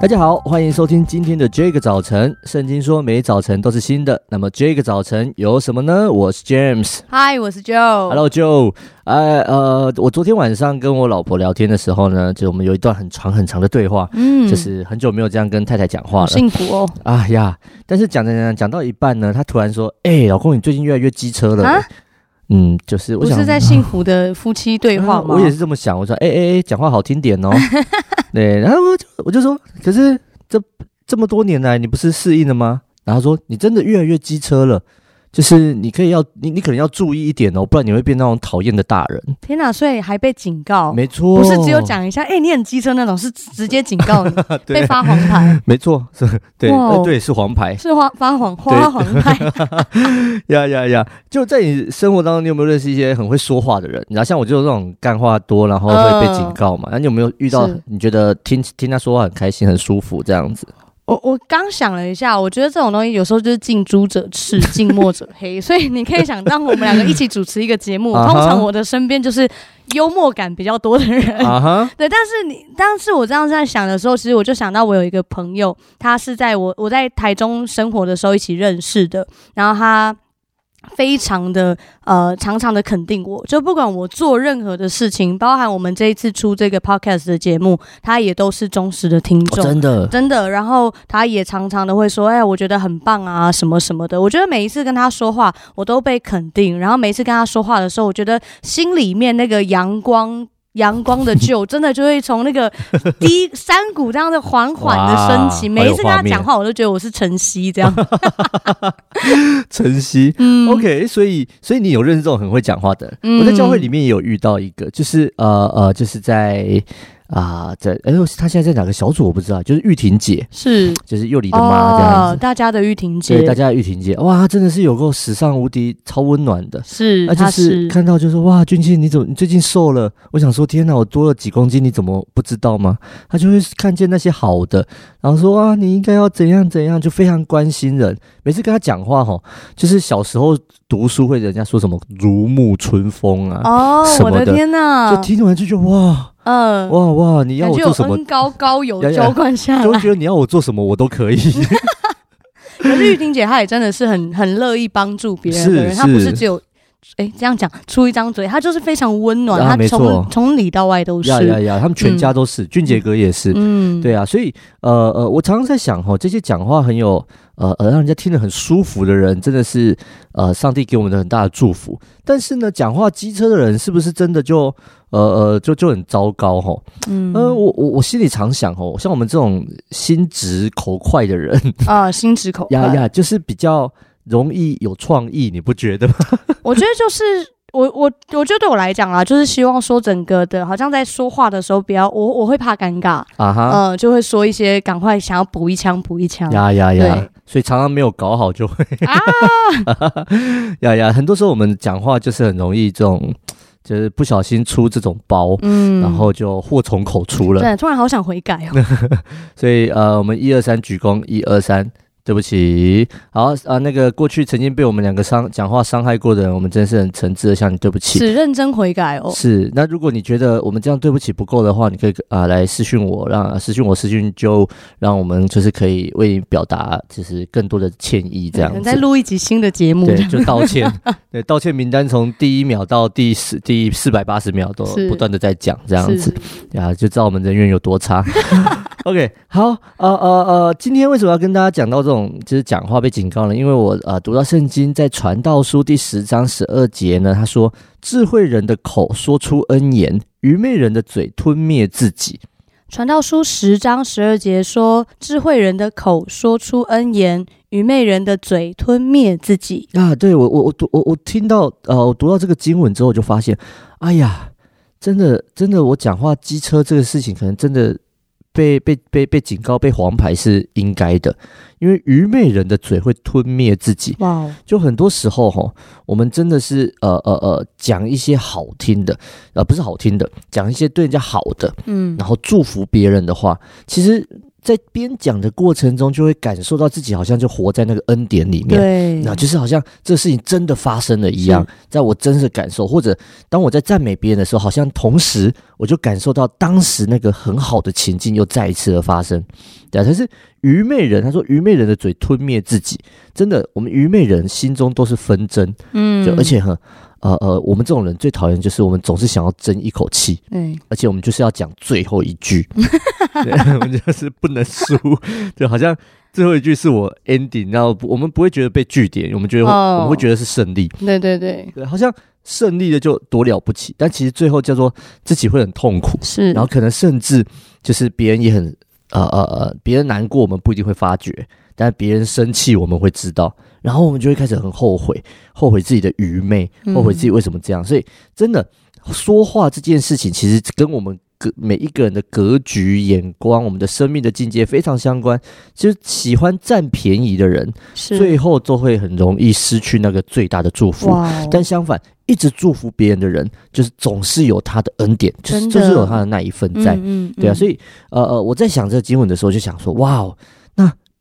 大家好，欢迎收听今天的这个早晨。圣经说每早晨都是新的，那么这个早晨有什么呢？我是 James，嗨，我是 Joe。Hello Joe，呃呃，我昨天晚上跟我老婆聊天的时候呢，就我们有一段很长很长的对话，嗯，就是很久没有这样跟太太讲话了，幸福哦。啊呀，但是讲讲讲讲到一半呢，她突然说：“哎、欸，老公，你最近越来越机车了。”啊，嗯，就是我想，不是在 幸福的夫妻对话吗？啊、我也是这么想，我说：“哎哎哎，讲话好听点哦。”对，然后我就我就说，可是这这么多年来，你不是适应了吗？然后说，你真的越来越机车了。就是你可以要你你可能要注意一点哦，不然你会变那种讨厌的大人。天哪！所以还被警告？没错，不是只有讲一下，哎、欸，你很机车那种，是直接警告你，被发黄牌。没错，是，对，呃、对，是黄牌，是花发黄花黄牌。呀呀呀！就在你生活当中，你有没有认识一些很会说话的人？然后像我就是这种干话多，然后会被警告嘛。那、呃、你有没有遇到你觉得听听他说话很开心、很舒服这样子？我我刚想了一下，我觉得这种东西有时候就是近朱者赤，近墨者黑，所以你可以想，当我们两个一起主持一个节目，通常我的身边就是幽默感比较多的人，uh-huh. 对。但是你，但是我这样在想的时候，其实我就想到我有一个朋友，他是在我我在台中生活的时候一起认识的，然后他。非常的呃，常常的肯定我，就不管我做任何的事情，包含我们这一次出这个 podcast 的节目，他也都是忠实的听众，哦，真的真的。然后他也常常的会说，哎，我觉得很棒啊，什么什么的。我觉得每一次跟他说话，我都被肯定。然后每一次跟他说话的时候，我觉得心里面那个阳光。阳光的旧真的就会从那个 低山谷这样的缓缓的升起，每一次跟他讲话，我都觉得我是晨曦这样。晨曦，嗯，OK，所以所以你有认识这种很会讲话的人？嗯，我在教会里面也有遇到一个，就是呃呃，就是在。啊，在哎呦，他现在在哪个小组我不知道，就是玉婷姐，是就是幼里的妈这样子，哦，大家的玉婷姐，对，大家的玉婷姐，哇，她真的是有够史上无敌超温暖的，是，那就是看到就说哇，俊庆你怎么你最近瘦了？我想说天哪，我多了几公斤，你怎么不知道吗？她就会看见那些好的，然后说啊，你应该要怎样怎样，就非常关心人。每次跟她讲话吼，就是小时候读书会人家说什么如沐春风啊，哦，我的天哪，就听完就觉得哇。嗯，哇哇！你要我做什么？高高有浇灌下来，就觉得你要我做什么，我都可以。可是玉婷姐她也真的是很很乐意帮助别人的人，她不是只有哎、欸、这样讲出一张嘴，他就是非常温暖，他从从里到外都是。呀呀呀！他们全家都是，俊、嗯、杰哥也是。嗯，对啊，所以呃呃，我常常在想哈，这些讲话很有呃呃让人家听得很舒服的人，真的是呃上帝给我们的很大的祝福。但是呢，讲话机车的人是不是真的就？呃呃，就就很糟糕哦。嗯，呃，我我我心里常想哦，像我们这种心直口快的人啊，心直口快呀呀，就是比较容易有创意，你不觉得吗？我觉得就是我我我觉得对我来讲啊，就是希望说整个的，好像在说话的时候，不要我我会怕尴尬啊哈，嗯、呃，就会说一些赶快想要补一枪补一枪呀呀呀，所以常常没有搞好就会啊 呀呀，很多时候我们讲话就是很容易这种。就是不小心出这种包，嗯，然后就祸从口出了。对，突然好想悔改哦。所以呃，我们一二三鞠躬，一二三。对不起，好啊，那个过去曾经被我们两个伤讲话伤害过的人，我们真是很诚挚的向你对不起，是认真悔改哦。是，那如果你觉得我们这样对不起不够的话，你可以啊、呃、来私讯我，让私讯我私讯就让我们就是可以为你表达就是更多的歉意，这样子。再录一集新的节目，对，就道歉，对，道歉名单从第一秒到第四第四百八十秒都不断的在讲这样子，啊，就知道我们人缘有多差。OK，好，呃呃呃，今天为什么要跟大家讲到这种就是讲话被警告呢？因为我呃读到圣经在传道书第十章十二节呢，他说：“智慧人的口说出恩言，愚昧人的嘴吞灭自己。”传道书十章十二节说：“智慧人的口说出恩言，愚昧人的嘴吞灭自己。”啊，对我我我读我我听到呃我读到这个经文之后，就发现，哎呀，真的真的，我讲话机车这个事情，可能真的。被被被被警告被黄牌是应该的，因为愚昧人的嘴会吞灭自己。哇、就很多时候哈，我们真的是呃呃呃讲一些好听的，呃不是好听的，讲一些对人家好的，嗯，然后祝福别人的话，其实在边讲的过程中，就会感受到自己好像就活在那个恩典里面，对，那就是好像这事情真的发生了一样，在我真实感受，或者当我在赞美别人的时候，好像同时我就感受到当时那个很好的情境又再一次的发生。对啊，可是愚昧人，他说愚昧人的嘴吞灭自己，真的，我们愚昧人心中都是纷争，嗯，就而且很。呃呃，我们这种人最讨厌就是我们总是想要争一口气，嗯，而且我们就是要讲最后一句，对，我们就是不能输，就好像最后一句是我 ending，然后我们不会觉得被句点，我们觉得、哦、我们会觉得是胜利，对对对，对，好像胜利的就多了不起，但其实最后叫做自己会很痛苦，是，然后可能甚至就是别人也很呃呃呃，别人难过我们不一定会发觉，但别人生气我们会知道。然后我们就会开始很后悔，后悔自己的愚昧，后悔自己为什么这样。嗯、所以，真的说话这件事情，其实跟我们格每一个人的格局、眼光、我们的生命的境界非常相关。就是喜欢占便宜的人，最后都会很容易失去那个最大的祝福。哦、但相反，一直祝福别人的人，就是总是有他的恩典，就是就是有他的那一份在。嗯嗯嗯对啊，所以呃呃，我在想这个经文的时候，就想说，哇哦，那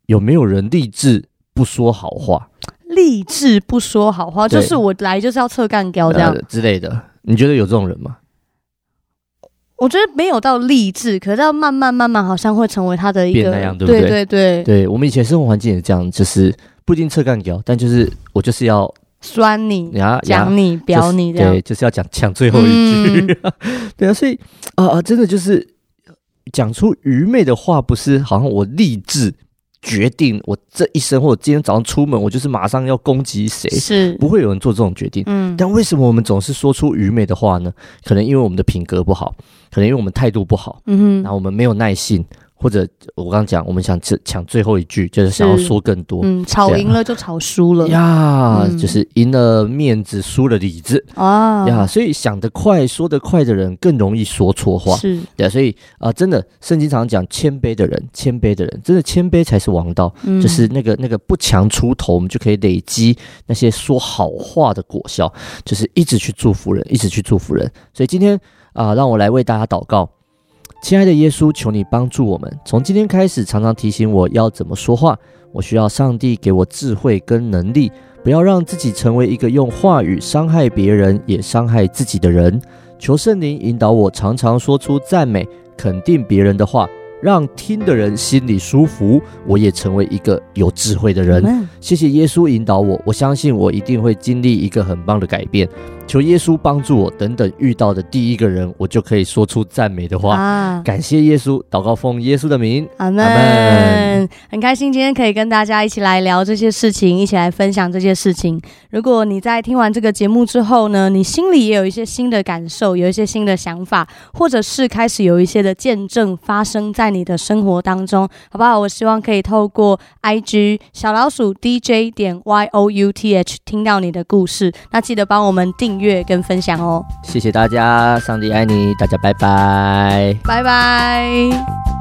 有没有人立志不说好话？立志不说好话，对就是我来就是要测干掉这样、呃、之类的。你觉得有这种人吗？我觉得没有到励志，可是要慢慢慢慢，好像会成为他的一个变那样，对不对？对对对，对我们以前生活环境也这样，就是不一定测干掉，但就是我就是要酸你、讲你、表你这样，对，就是要讲抢最后一句。嗯、对啊，所以啊啊、呃，真的就是讲出愚昧的话，不是好像我立志。决定我这一生，或者今天早上出门，我就是马上要攻击谁，是不会有人做这种决定。嗯，但为什么我们总是说出愚昧的话呢？可能因为我们的品格不好，可能因为我们态度不好，嗯哼，然后我们没有耐性。或者我刚刚讲，我们想抢最后一句，就是想要说更多。嗯，吵赢了就吵输了呀，嗯、就是赢了面子，输了里子啊呀。所以想得快、说得快的人更容易说错话。是，对，所以啊、呃，真的，圣经常常讲谦卑的人，谦卑的人，真的谦卑才是王道。嗯、就是那个那个不强出头，我们就可以累积那些说好话的果效，就是一直去祝福人，一直去祝福人。所以今天啊、呃，让我来为大家祷告。亲爱的耶稣，求你帮助我们，从今天开始，常常提醒我要怎么说话。我需要上帝给我智慧跟能力，不要让自己成为一个用话语伤害别人也伤害自己的人。求圣灵引导我，常常说出赞美、肯定别人的话。让听的人心里舒服，我也成为一个有智慧的人。谢谢耶稣引导我，我相信我一定会经历一个很棒的改变。求耶稣帮助我，等等遇到的第一个人，我就可以说出赞美的话。啊、感谢耶稣，祷告奉耶稣的名，阿门。很开心今天可以跟大家一起来聊这些事情，一起来分享这些事情。如果你在听完这个节目之后呢，你心里也有一些新的感受，有一些新的想法，或者是开始有一些的见证发生在。你的生活当中，好不好？我希望可以透过 IG 小老鼠 DJ 点 YOUTH 听到你的故事。那记得帮我们订阅跟分享哦。谢谢大家，上帝爱你，大家拜拜，拜拜。